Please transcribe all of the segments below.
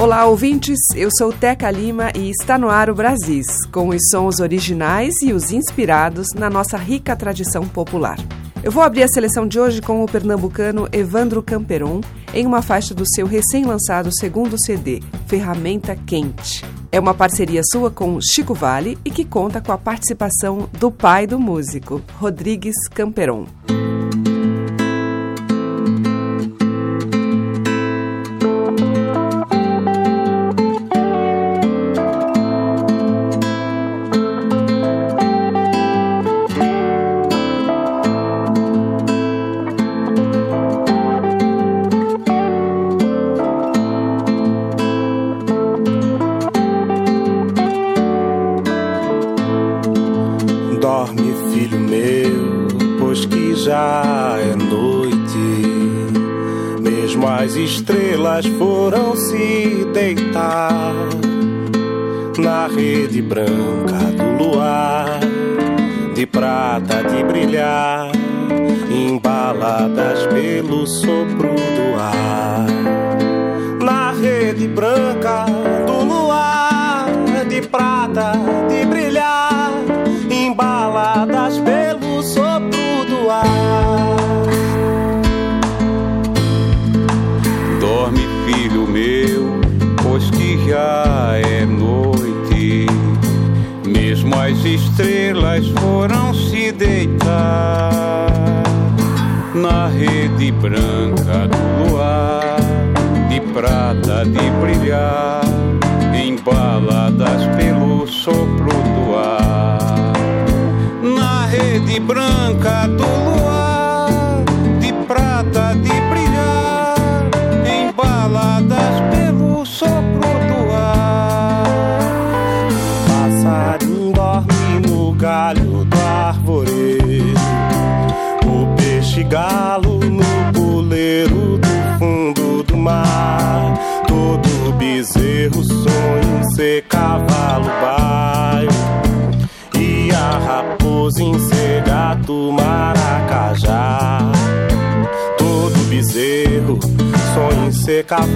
Olá, ouvintes. Eu sou Teca Lima e está no ar o Brasis, com os sons originais e os inspirados na nossa rica tradição popular. Eu vou abrir a seleção de hoje com o pernambucano Evandro Camperon em uma faixa do seu recém-lançado segundo CD, Ferramenta Quente. É uma parceria sua com Chico Vale e que conta com a participação do pai do músico, Rodrigues Camperon.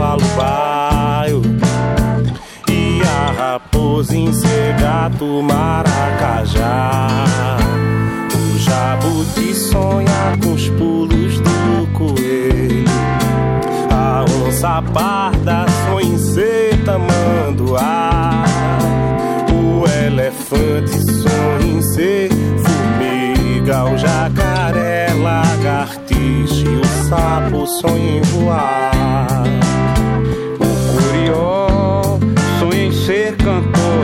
Cavalo baio. E a raposa em gato maracajá. O jabuti sonha com os pulos do coelho. A onça parda sonha em ser tamanduá. O elefante sonha em ser formiga. O jacaré lagartixa e o sapo sonha em voar.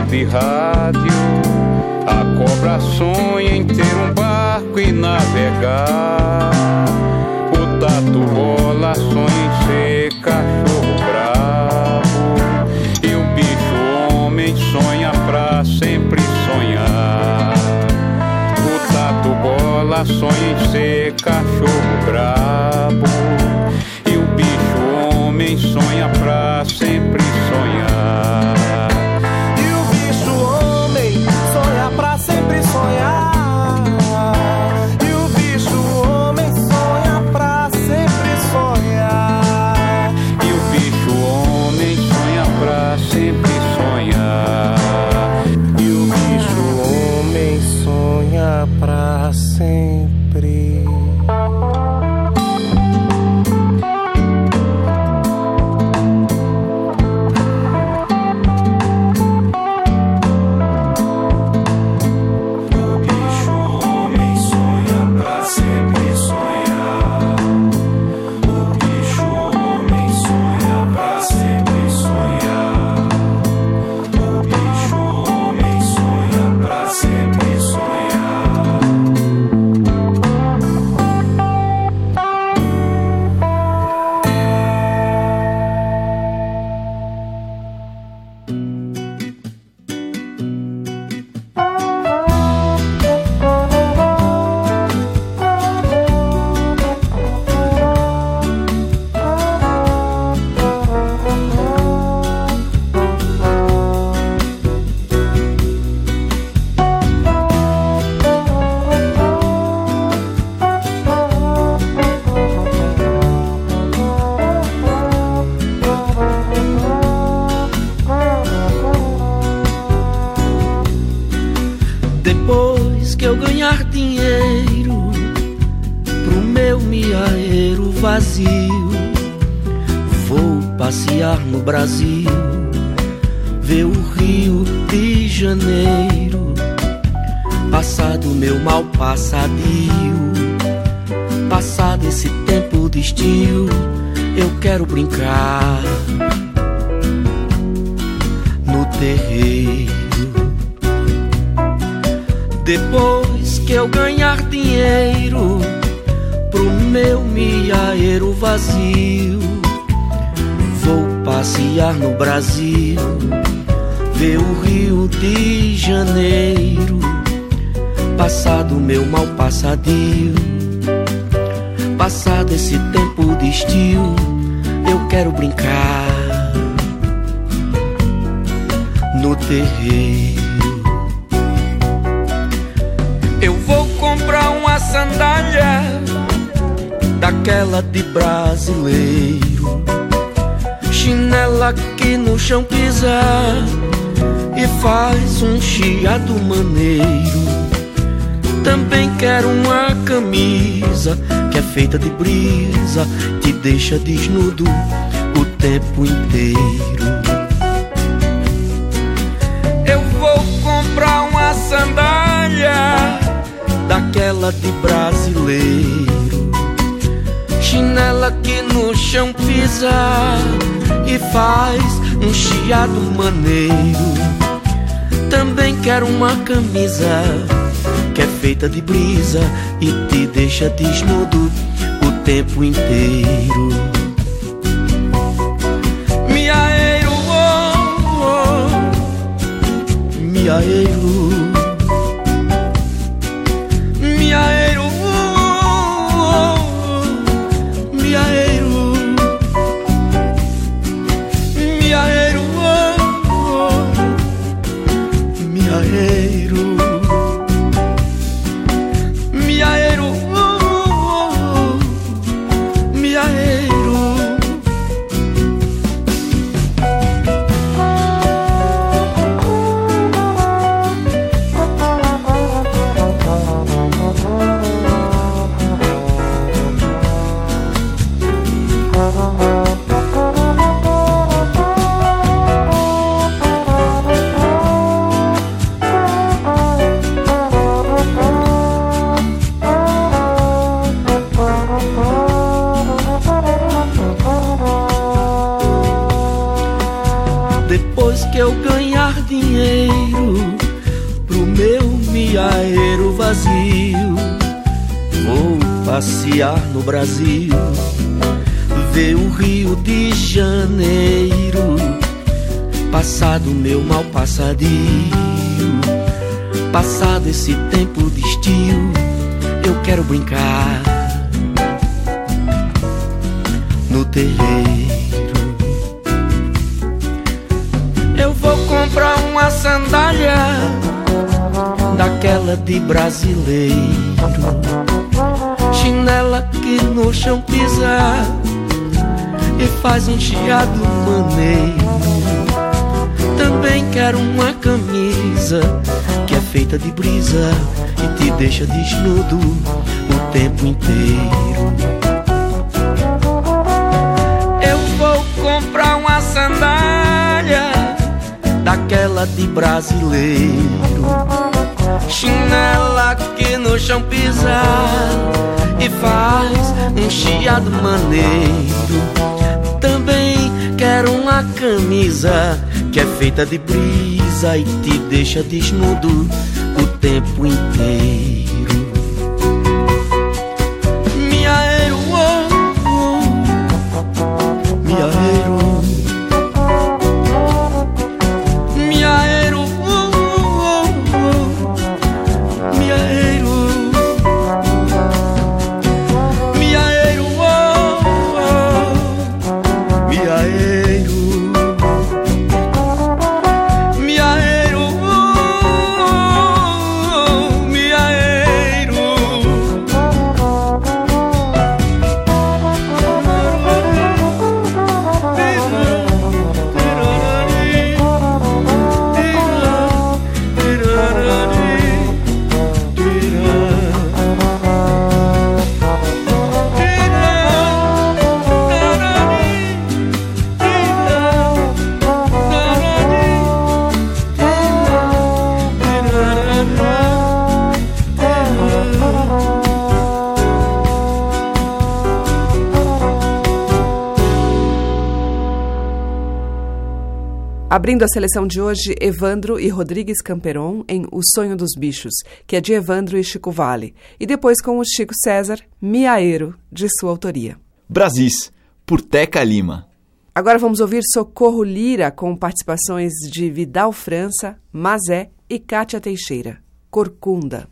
De rádio. A cobra sonha em ter um barco e navegar. O tatu bola sonha em ser eu ganhar dinheiro pro meu miaeiro vazio. Vou passear no Brasil, ver o Rio de Janeiro. Passado meu mal passadio, passado esse tempo de estio, eu quero brincar no terreiro. Depois que eu ganhar dinheiro pro meu miaeiro vazio, vou passear no Brasil, ver o Rio de Janeiro. Passado meu mal passadio, passado esse tempo de estio, eu quero brincar no terreiro. Sandália daquela de brasileiro, chinela que no chão pisar e faz um chiado maneiro. Também quero uma camisa que é feita de brisa, te deixa desnudo o tempo inteiro. Daquela de brasileiro, chinela que no chão pisa e faz um chiado maneiro. Também quero uma camisa que é feita de brisa e te deixa desnudo o tempo inteiro. Miaeiro, oh, oh, miaeiro, passado esse tempo de estio, eu quero brincar no terreiro. Eu vou comprar uma sandália daquela de brasileiro, chinela que no chão pisa e faz um chiado maneiro. Também quero uma camisa feita de brisa e te deixa desnudo o tempo inteiro. Eu vou comprar uma sandália daquela de brasileiro, chinela que no chão pisa e faz um chiado maneiro. Quero uma camisa que é feita de brisa e te deixa desnudo o tempo inteiro. Abrindo a seleção de hoje, Evandro e Rodrigues Camperon em O Sonho dos Bichos, que é de Evandro e Chico Vale, e depois com o Chico César, Miaeiro, de sua autoria. Brasis, por Teca Lima. Agora vamos ouvir Socorro Lira com participações de Vidal França, Mazé e Cátia Teixeira. Corcunda.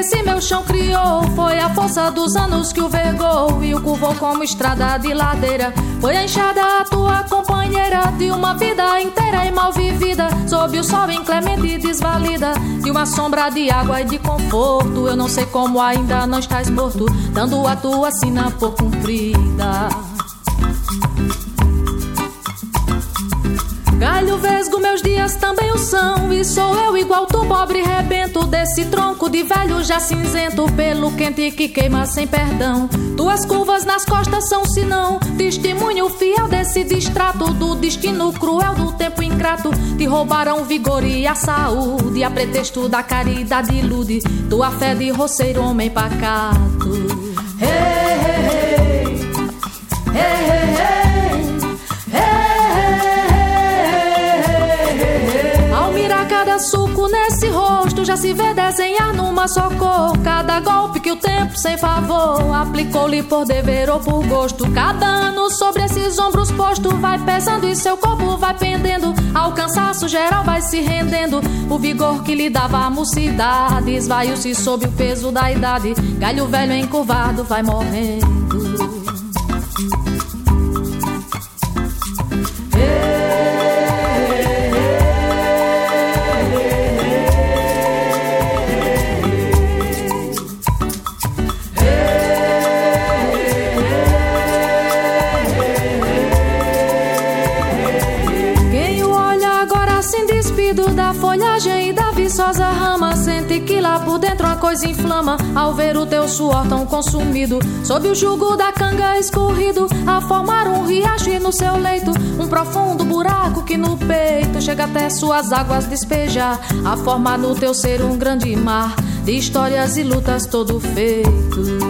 Esse meu chão criou. Foi a força dos anos que o vergou e o curvou como estrada de ladeira. Foi a enxada a tua companheira de uma vida inteira e mal vivida. Sob o sol inclemente e desvalida de uma sombra de água e de conforto. Eu não sei como ainda não estás morto, dando a tua sina por cumprida. Galho vesgo, meus dias também o são. E sou eu igual tu, pobre rebento desse tronco de velho já cinzento, pelo quente que queima sem perdão. Tuas curvas nas costas são sinão, testemunho fiel desse distrato, do destino cruel do tempo ingrato. Te roubaram vigor e a saúde, a pretexto da caridade ilude tua fé de roceiro, homem pacato. Hey, hey, hey, hey, hey, hey. Suco nesse rosto, já se vê desenhar numa só cor. Cada golpe que o tempo sem favor aplicou-lhe por dever ou por gosto. Cada ano sobre esses ombros posto vai pesando e seu corpo vai pendendo. Ao cansaço geral vai se rendendo. O vigor que lhe dava a mocidade esvaiu-se sob o peso da idade. Galho velho encurvado vai morrendo. Que lá por dentro a coisa inflama. Ao ver o teu suor tão consumido Sob o jugo da canga escorrido A formar um riacho e no seu leito Um profundo buraco que no peito Chega até suas águas despejar A formar no teu ser um grande mar De histórias e lutas todo feito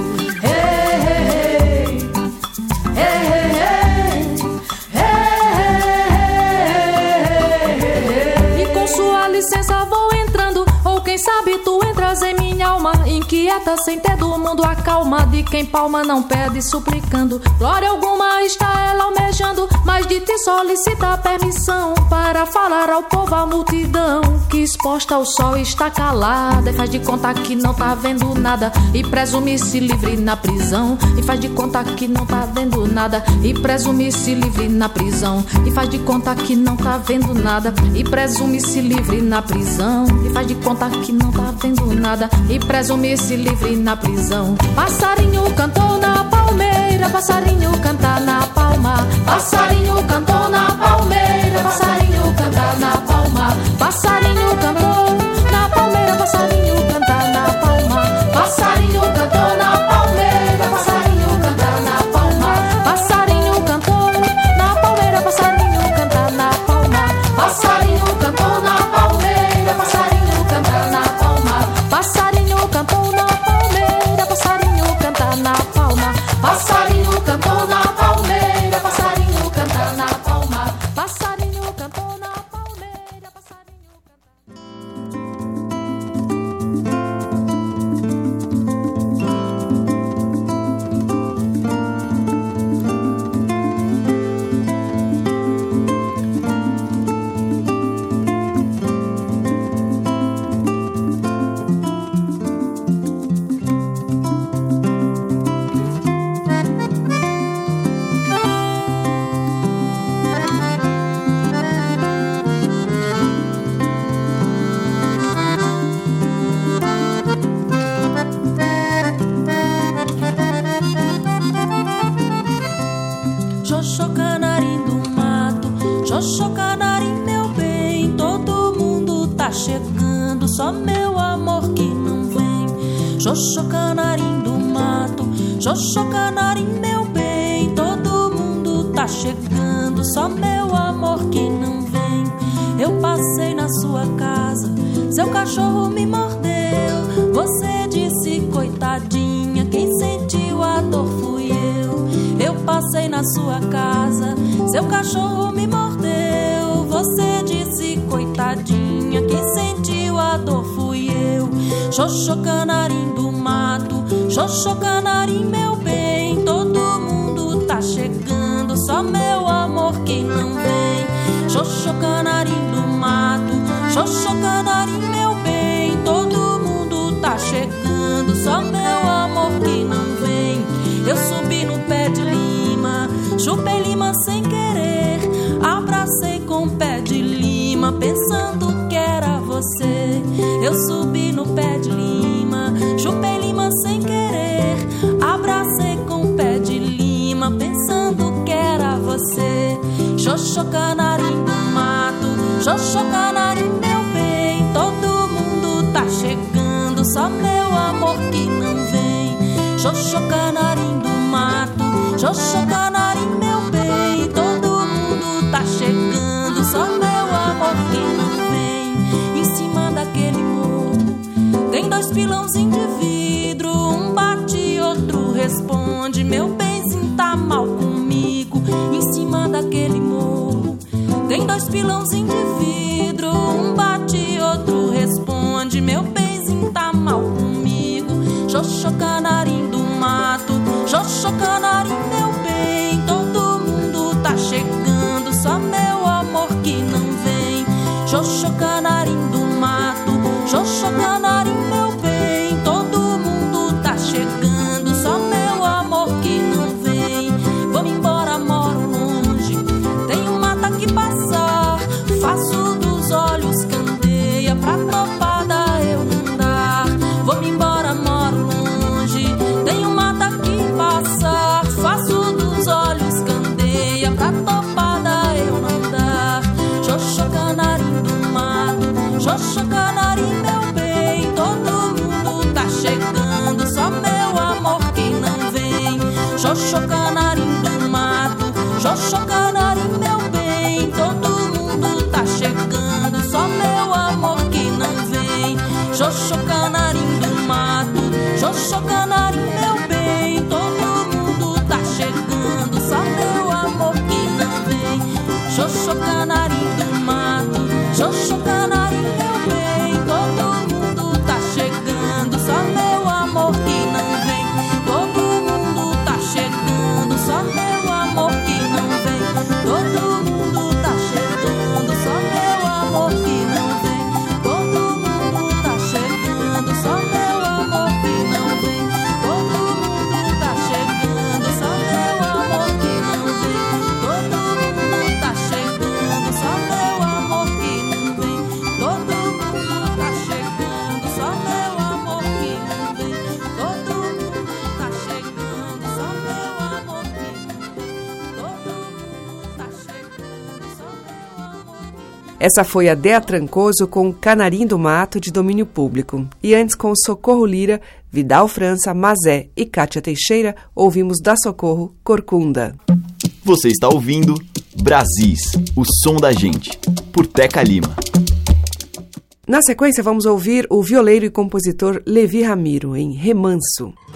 sabe tu entras em minha alma, inquieta sem ter do mundo a calma de quem palma não pede suplicando. Glória alguma está ela almejando, mas de ti solicita permissão para falar ao povo a multidão que exposta ao sol está calada. E faz de conta que não tá vendo nada. E presume-se livre na prisão. E faz de conta que não tá vendo nada. E presume-se livre na prisão. E faz de conta que não tá vendo nada. E presume-se livre na prisão. E faz de conta que não tá vendo nada. E presume-se livre na prisão. Passarinho cantou na palmeira passarinho canta na palma. Passarinho cantou na palmeira passarinho canta na palma. Passarinho cantou na palmeira passarinho canta na palma. Passarinho cantou na passei na sua casa, seu cachorro me mordeu. Você disse, coitadinha, quem sentiu a dor fui eu. Xoxô canarim do mato, Xoxô canarim, meu bem. Todo mundo tá chegando, só meu amor que não vem. Xoxô canarim do mato, Xoxô canarim, meu bem. Todo mundo tá chegando, só meu amor que não vem. Eu subi chupei lima sem querer. Abracei com o pé de lima, pensando que era você. Eu subi no pé de lima, chupei lima sem querer. Abracei com o pé de lima, pensando que era você. Xoxô canarim do mato, Xoxô canarim, meu bem. Todo mundo tá chegando, só meu amor que não vem. Xoxô canarim do mato, Xoxô canarim, tem Essa foi a Dea Trancoso com Canarim do Mato de domínio público. E antes com Socorro Lira, Vidal França, Mazé e Kátia Teixeira, ouvimos da Socorro Corcunda. Você está ouvindo Brasis, o som da gente, por Teca Lima. Na sequência, vamos ouvir o violeiro e compositor Levi Ramiro em Remanso. Remanso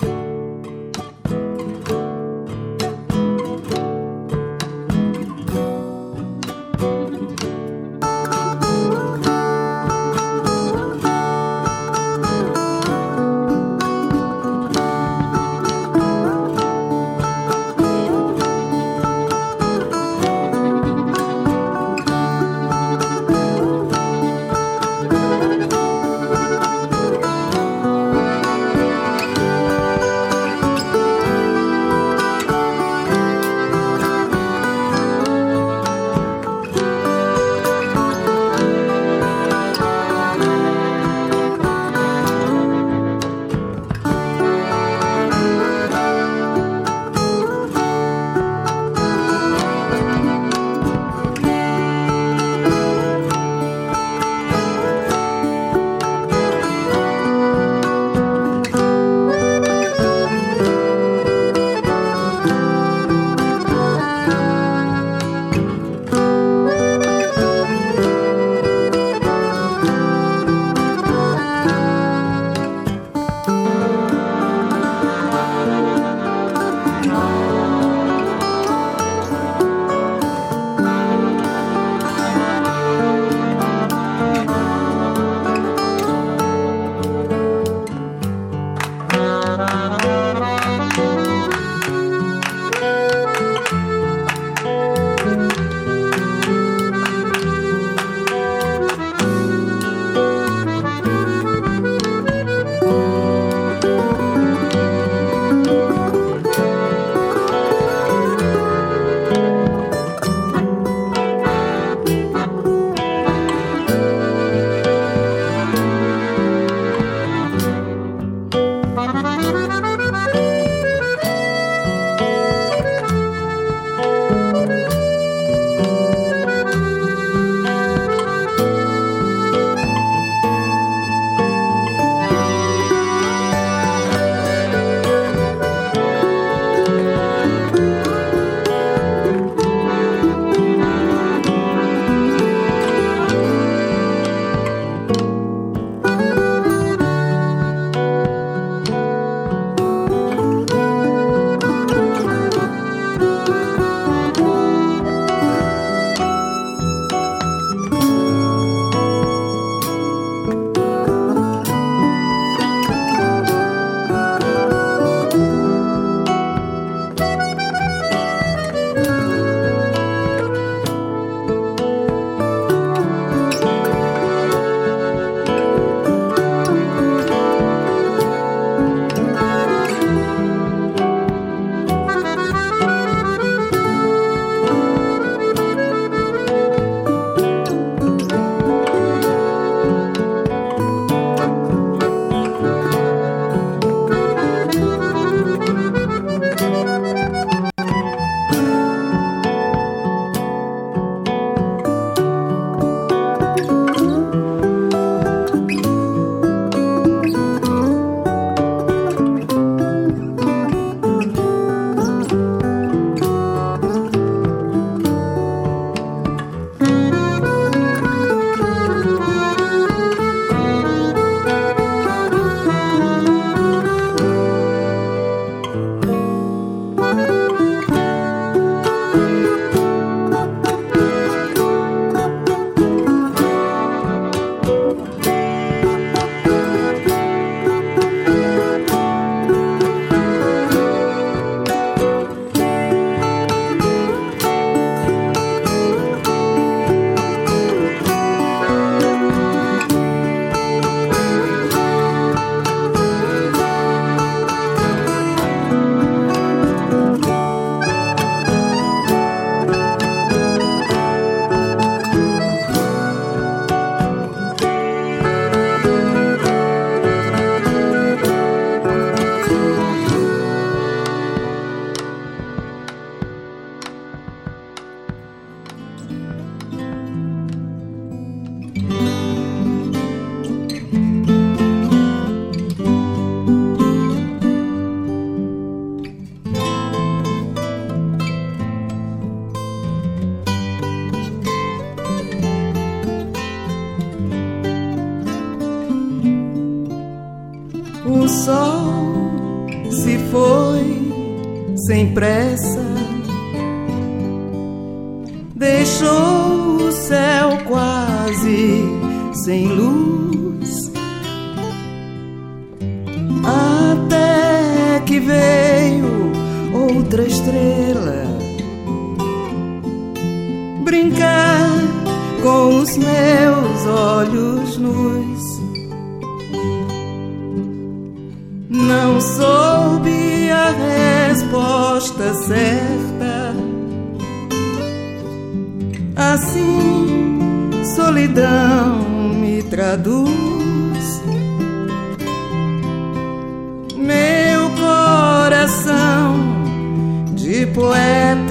que veio outra estrela brincar com os meus olhos nus. Não soube a resposta certa. Assim, solidão me traduz. Coração de poeta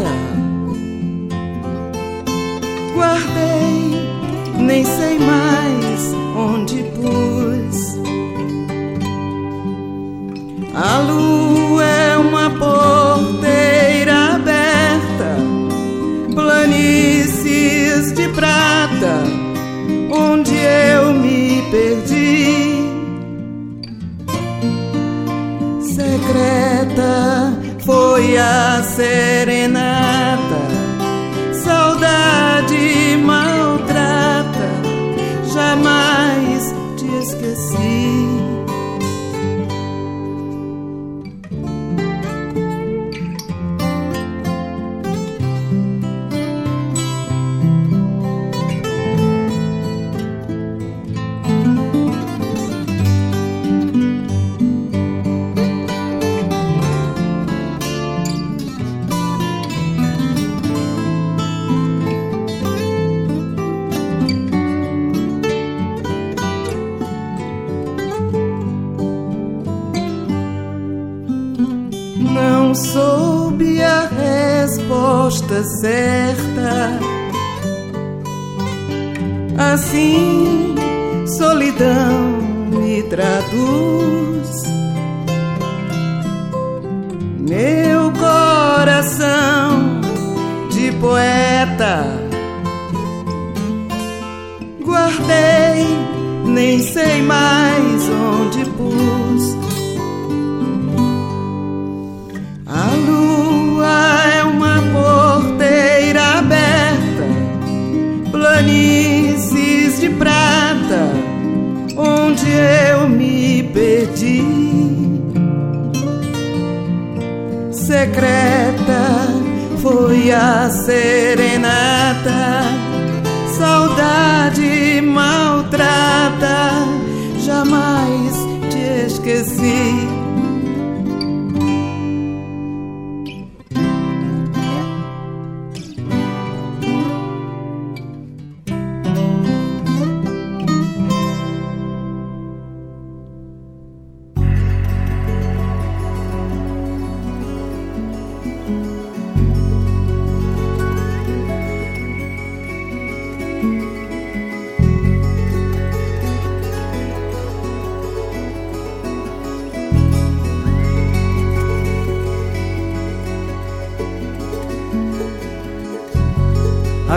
Não soube a resposta certa. Assim, solidão me traduz. Meu coração de poeta guardei, nem sei mais Secreta foi a serenata, saudade maltrata, jamais te esqueci.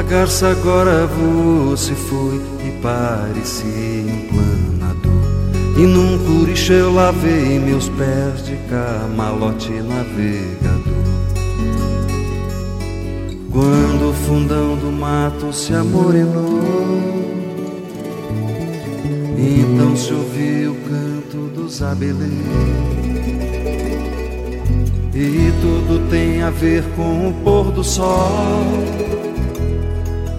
Garça agora voou, se foi e parecia um planador. E num curiche eu lavei meus pés de camalote navegador. Quando o fundão do mato se amorenou, então se ouviu o canto dos abeleiros. E tudo tem a ver com o pôr do sol.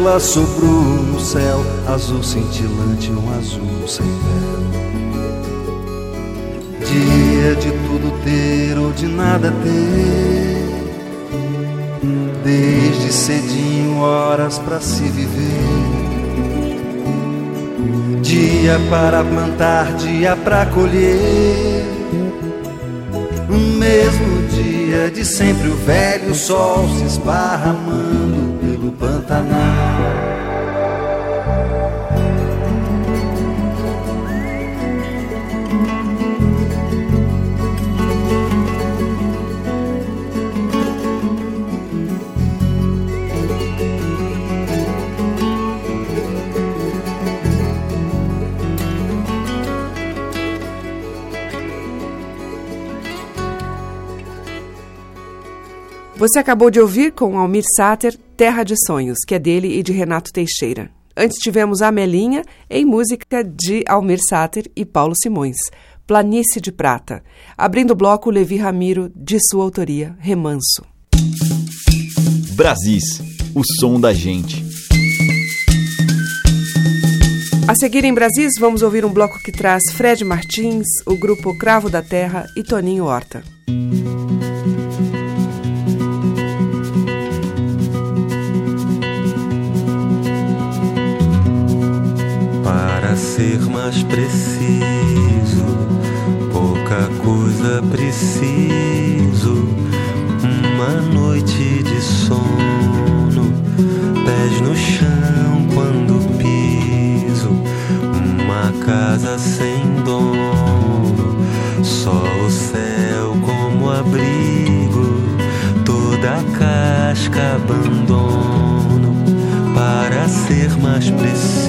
Estrela sobrou no céu, azul cintilante, um azul sem véu. Dia de tudo ter ou de nada ter. Desde cedinho, horas para se viver. Dia para plantar, dia para colher. No mesmo dia de sempre, o velho sol se esparramando pelo Pantanal. Você acabou de ouvir com Almir Sater Terra de Sonhos, que é dele e de Renato Teixeira. Antes tivemos Amelinha em música de Almir Sater e Paulo Simões, Planície de Prata. Abrindo o bloco, Levi Ramiro, de sua autoria, Remanso. Brasis, o som da gente. A seguir em Brasis, vamos ouvir um bloco que traz Fred Martins, o grupo Cravo da Terra e Toninho Horta. Para ser mais preciso, pouca coisa preciso. Uma noite de sono, pés no chão quando piso. Uma casa sem dono, só o céu como abrigo. Toda casca abandono para ser mais preciso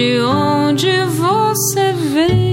de onde você vem.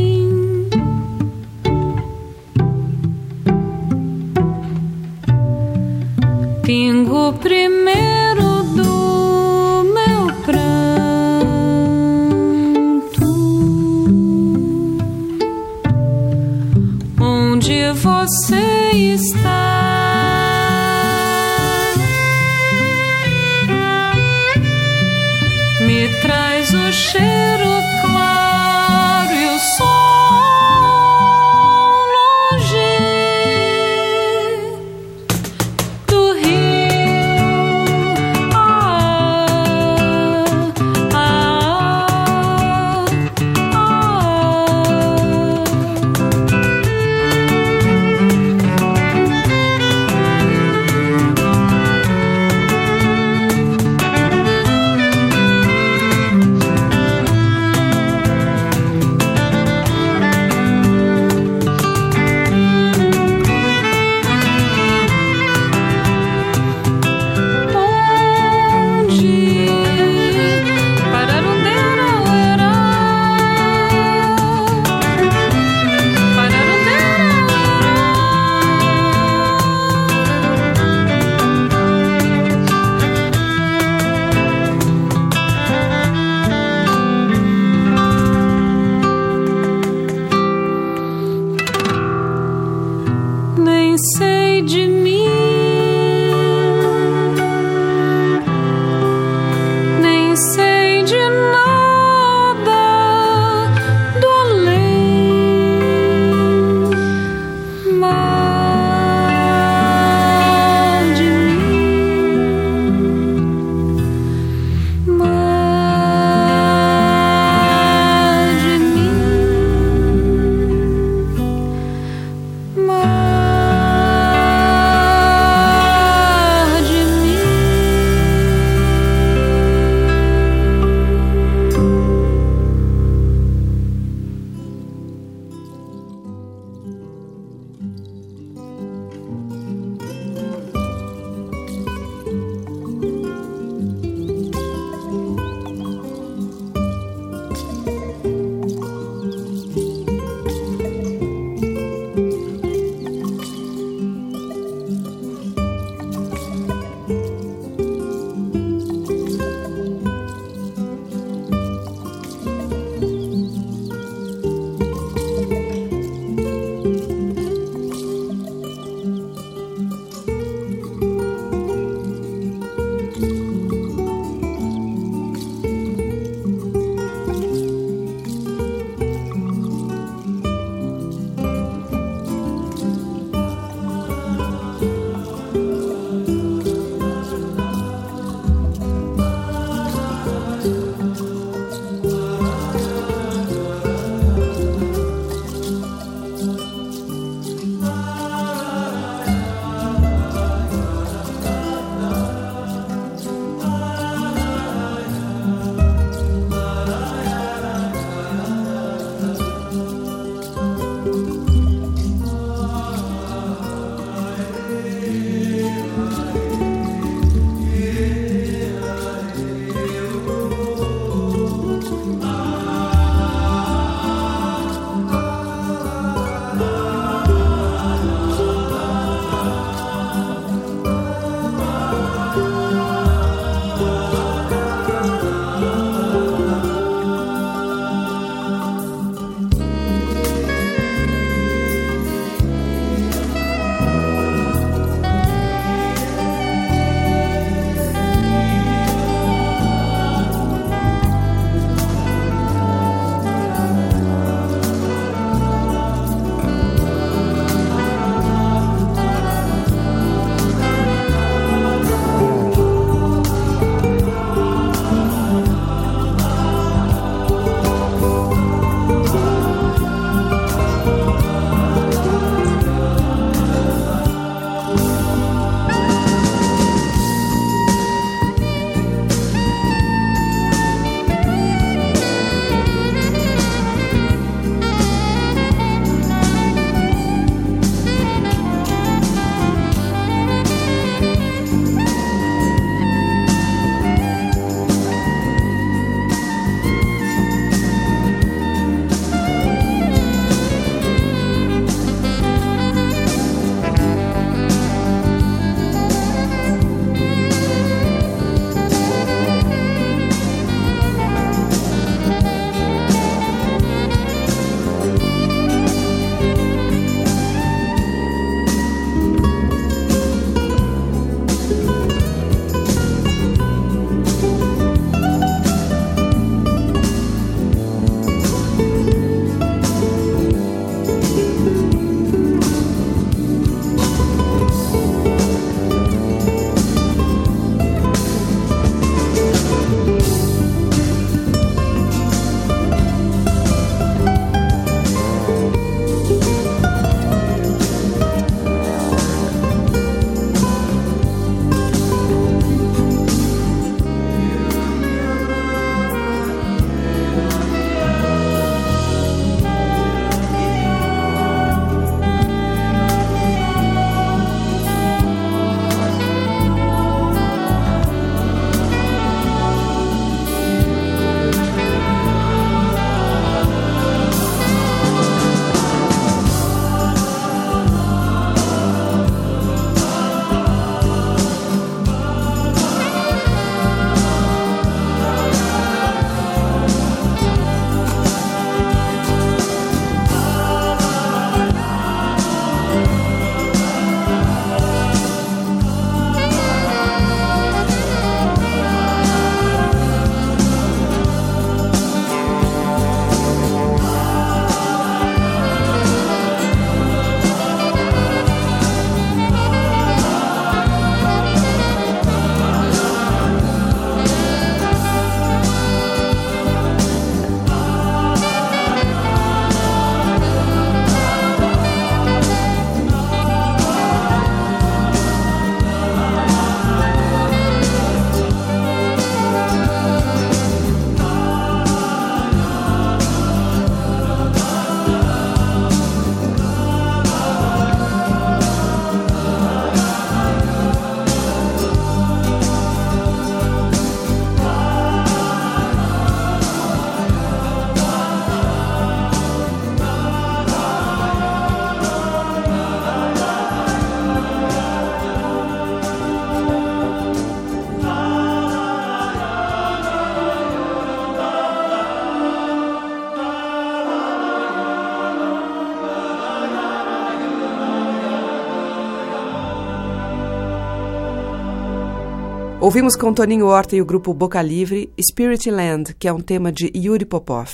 Ouvimos com Toninho Horta e o grupo Boca Livre Spirit Land, que é um tema de Yuri Popov.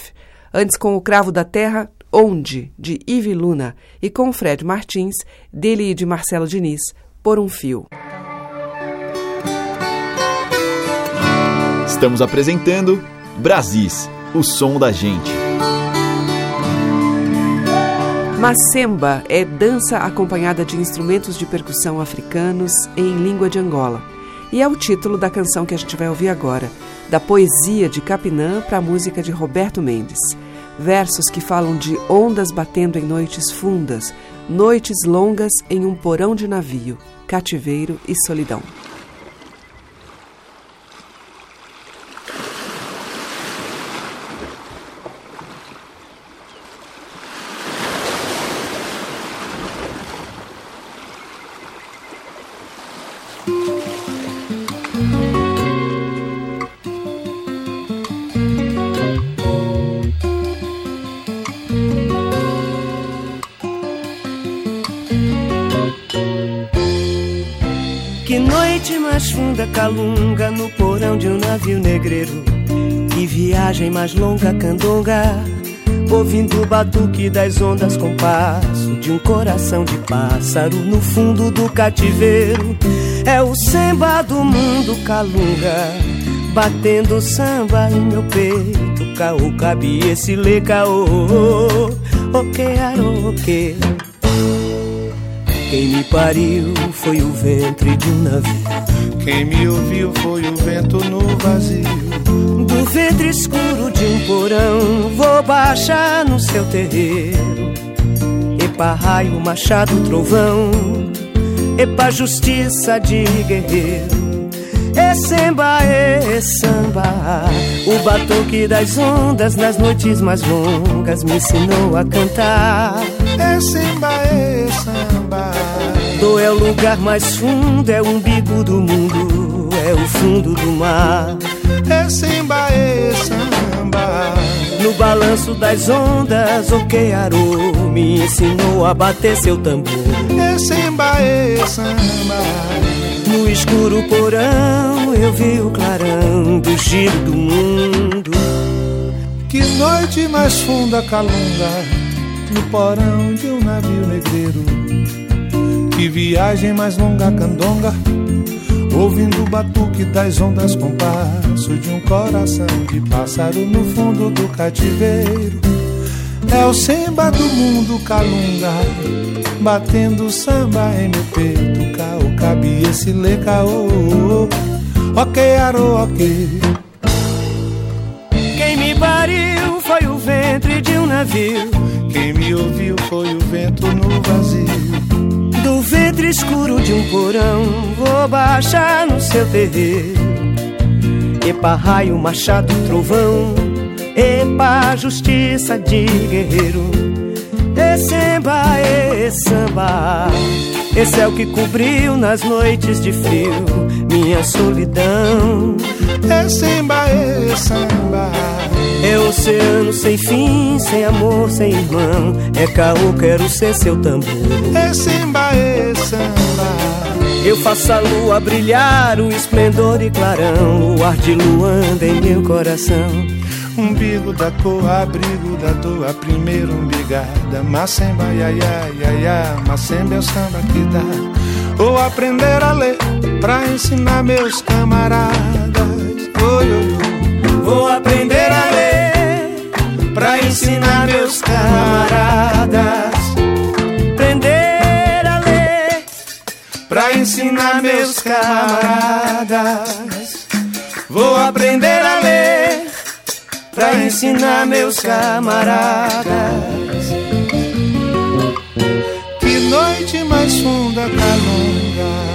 Antes com o Cravo da Terra, Onde, de Ive Luna. E com Fred Martins, dele e de Marcelo Diniz, Por um Fio. Estamos apresentando Brasis, o som da gente. Macemba é dança acompanhada de instrumentos de percussão africanos em língua de Angola. E é o título da canção que a gente vai ouvir agora, da poesia de Capinã para a música de Roberto Mendes. Versos que falam de ondas batendo em noites fundas, noites longas em um porão de navio, cativeiro e solidão. Funda calunga no porão de um navio negreiro. Que viagem mais longa, candonga. Ouvindo o batuque das ondas com passo de um coração de pássaro no fundo do cativeiro. É o samba do mundo calunga, batendo samba em meu peito. Caô, cabe esse lê caô, ok, ok. Quem me pariu foi o ventre de um navio. Quem me ouviu foi o vento no vazio. Do ventre escuro de um porão, vou baixar no seu terreiro. Epa raio, machado, trovão. Epa justiça de guerreiro. É samba, é samba. O batuque das ondas nas noites mais longas me ensinou a cantar. É samba, é samba. É o lugar mais fundo, é o umbigo do mundo, é o fundo do mar. É samba, é samba. No balanço das ondas, o Kearo me ensinou a bater seu tambor. É samba, é samba. No escuro porão, eu vi o clarão do giro do mundo. Que noite mais funda, calunga, no porão de um navio negreiro que viagem mais longa, candonga. Ouvindo o batuque das ondas com passo de um coração de pássaro no fundo do cativeiro. É o samba do mundo calunga, batendo samba em meu peito. Caô, cabe esse lê caô, ok, aro, ok. Quem me pariu foi o ventre de um navio. Quem me ouviu foi o vento no vazio. Do ventre escuro de um porão. Vou baixar no seu terreiro. Epa raio, machado, trovão. Epa justiça de guerreiro. E samba, e samba. Esse é o que cobriu nas noites de frio Minha solidão. É samba, é samba é oceano sem fim, sem amor, sem irmão. É caô, quero ser seu tambor. É samba, é samba. Eu faço a lua brilhar, o esplendor e clarão. O ar de luanda em meu coração. Umbigo da cor, abrigo da dor, a primeira umbigada. Macemba, ia, ia, ia, ia. Macemba é o samba que dá. Vou aprender a ler pra ensinar meus camaradas. Oi, oi, oi. Vou aprender a ler pra ensinar meus camaradas. Aprender a ler pra ensinar meus camaradas. Vou aprender a ler pra ensinar meus camaradas. Que noite mais funda, calunga.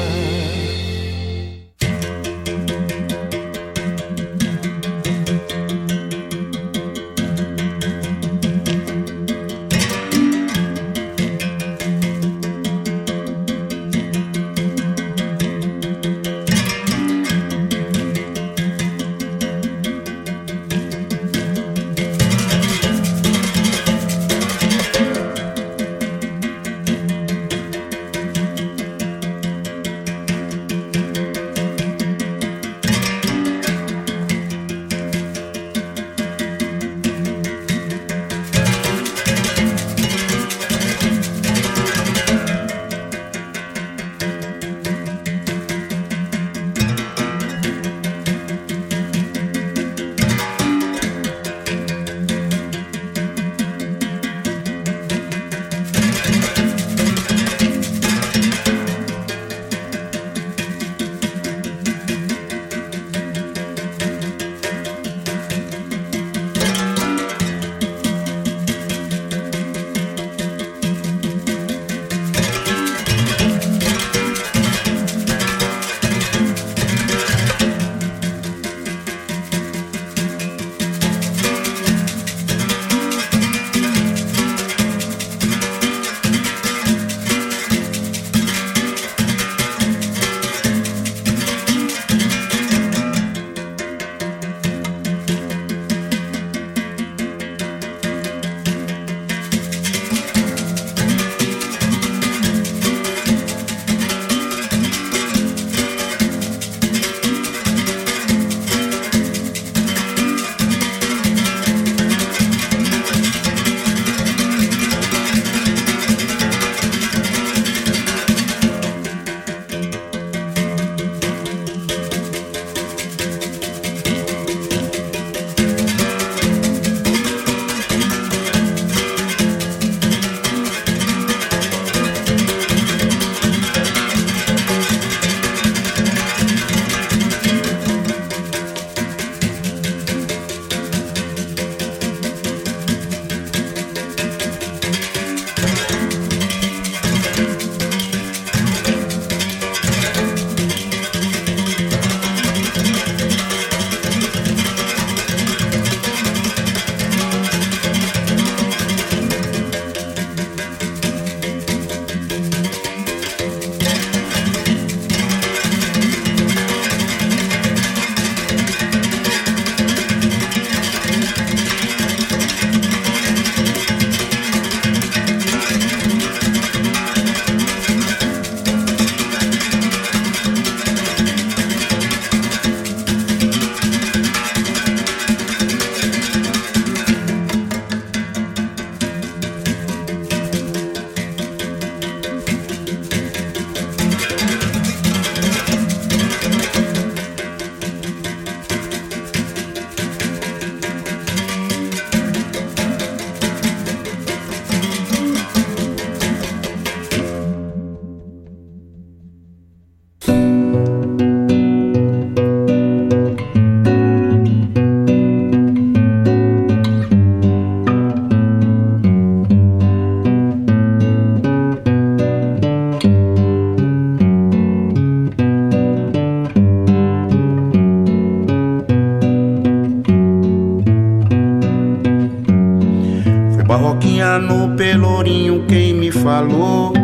Pelourinho quem me falou.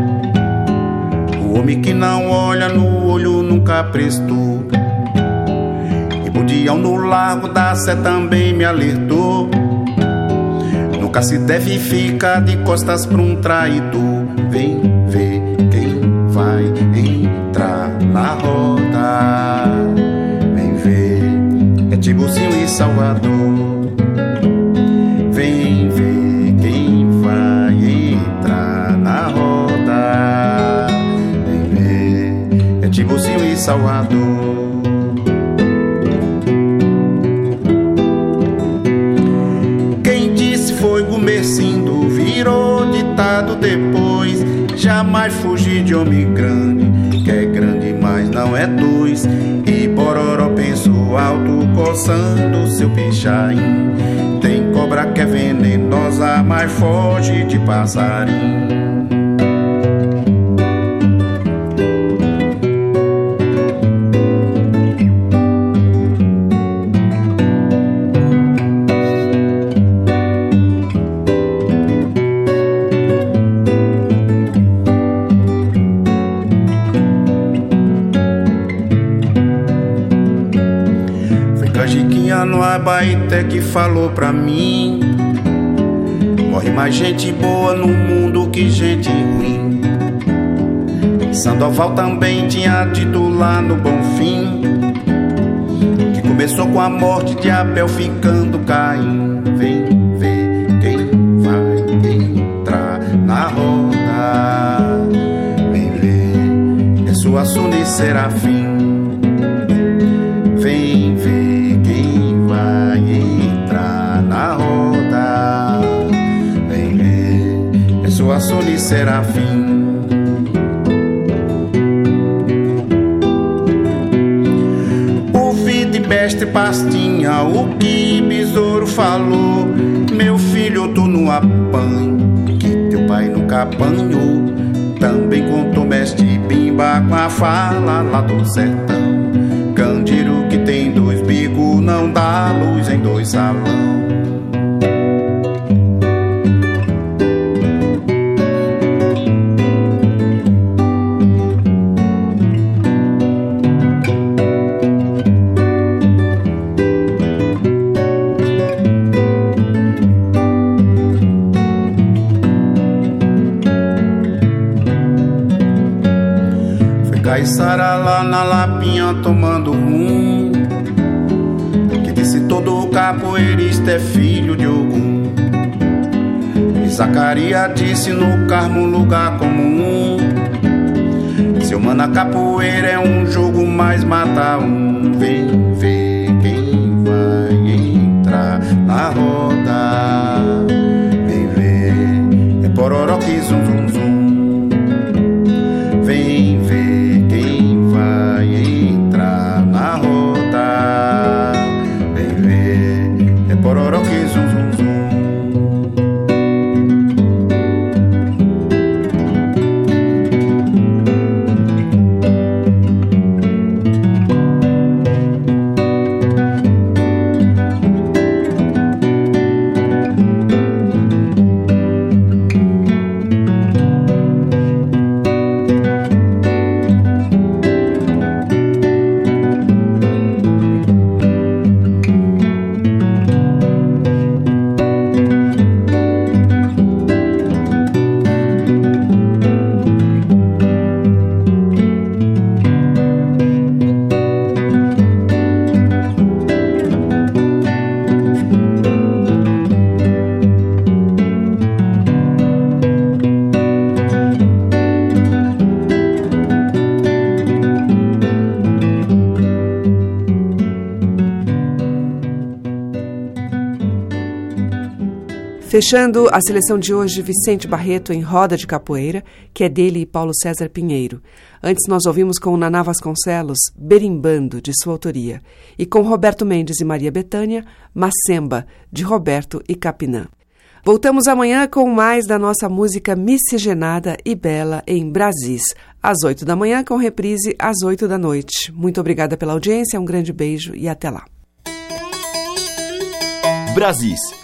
O homem que não olha no olho nunca prestou. E Budião no largo da Sé também me alertou. Nunca se deve ficar de costas pra um traidor. Vem ver quem vai entrar na roda. Vem ver, é Tibuzinho e Salvador. E Salvador. Quem disse foi Gumercindo, virou ditado depois. Jamais fugir de homem grande, que é grande, mas não é dois. E Bororó pensou alto, coçando seu pichain. Tem cobra que é venenosa, mas foge de passarinho. Falou pra mim. Morre mais gente boa no mundo que gente ruim. Sandoval também tinha dito lá no Bonfim que começou com a morte de Abel ficando Caim. Vem ver quem vai entrar na roda. Vem ver, é sua Suni Serafim. É sua Soli Serafim. Ouvi de mestre pastinha o que besouro falou. Meu filho, tu não apanho, que teu pai nunca apanhou. Também contou mestre Bimba com a fala lá do sertão. Candeiro que tem dois bicos não dá luz em dois salão. Filho de Ogum. E Zacaria disse no Carmo lugar comum. Seu mano, a capoeira é um jogo, mas mata um. Vem ver quem vai entrar na roda. Fechando a seleção de hoje, Vicente Barreto em Roda de Capoeira, que é dele e Paulo César Pinheiro. Antes nós ouvimos com Naná Vasconcelos, Berimbando, de sua autoria, e com Roberto Mendes e Maria Bethânia, Macemba, de Roberto e Capinã. Voltamos amanhã com mais da nossa música miscigenada e bela em Brasis, às oito da manhã, com reprise às oito da noite. Muito obrigada pela audiência, um grande beijo e até lá. Brasis.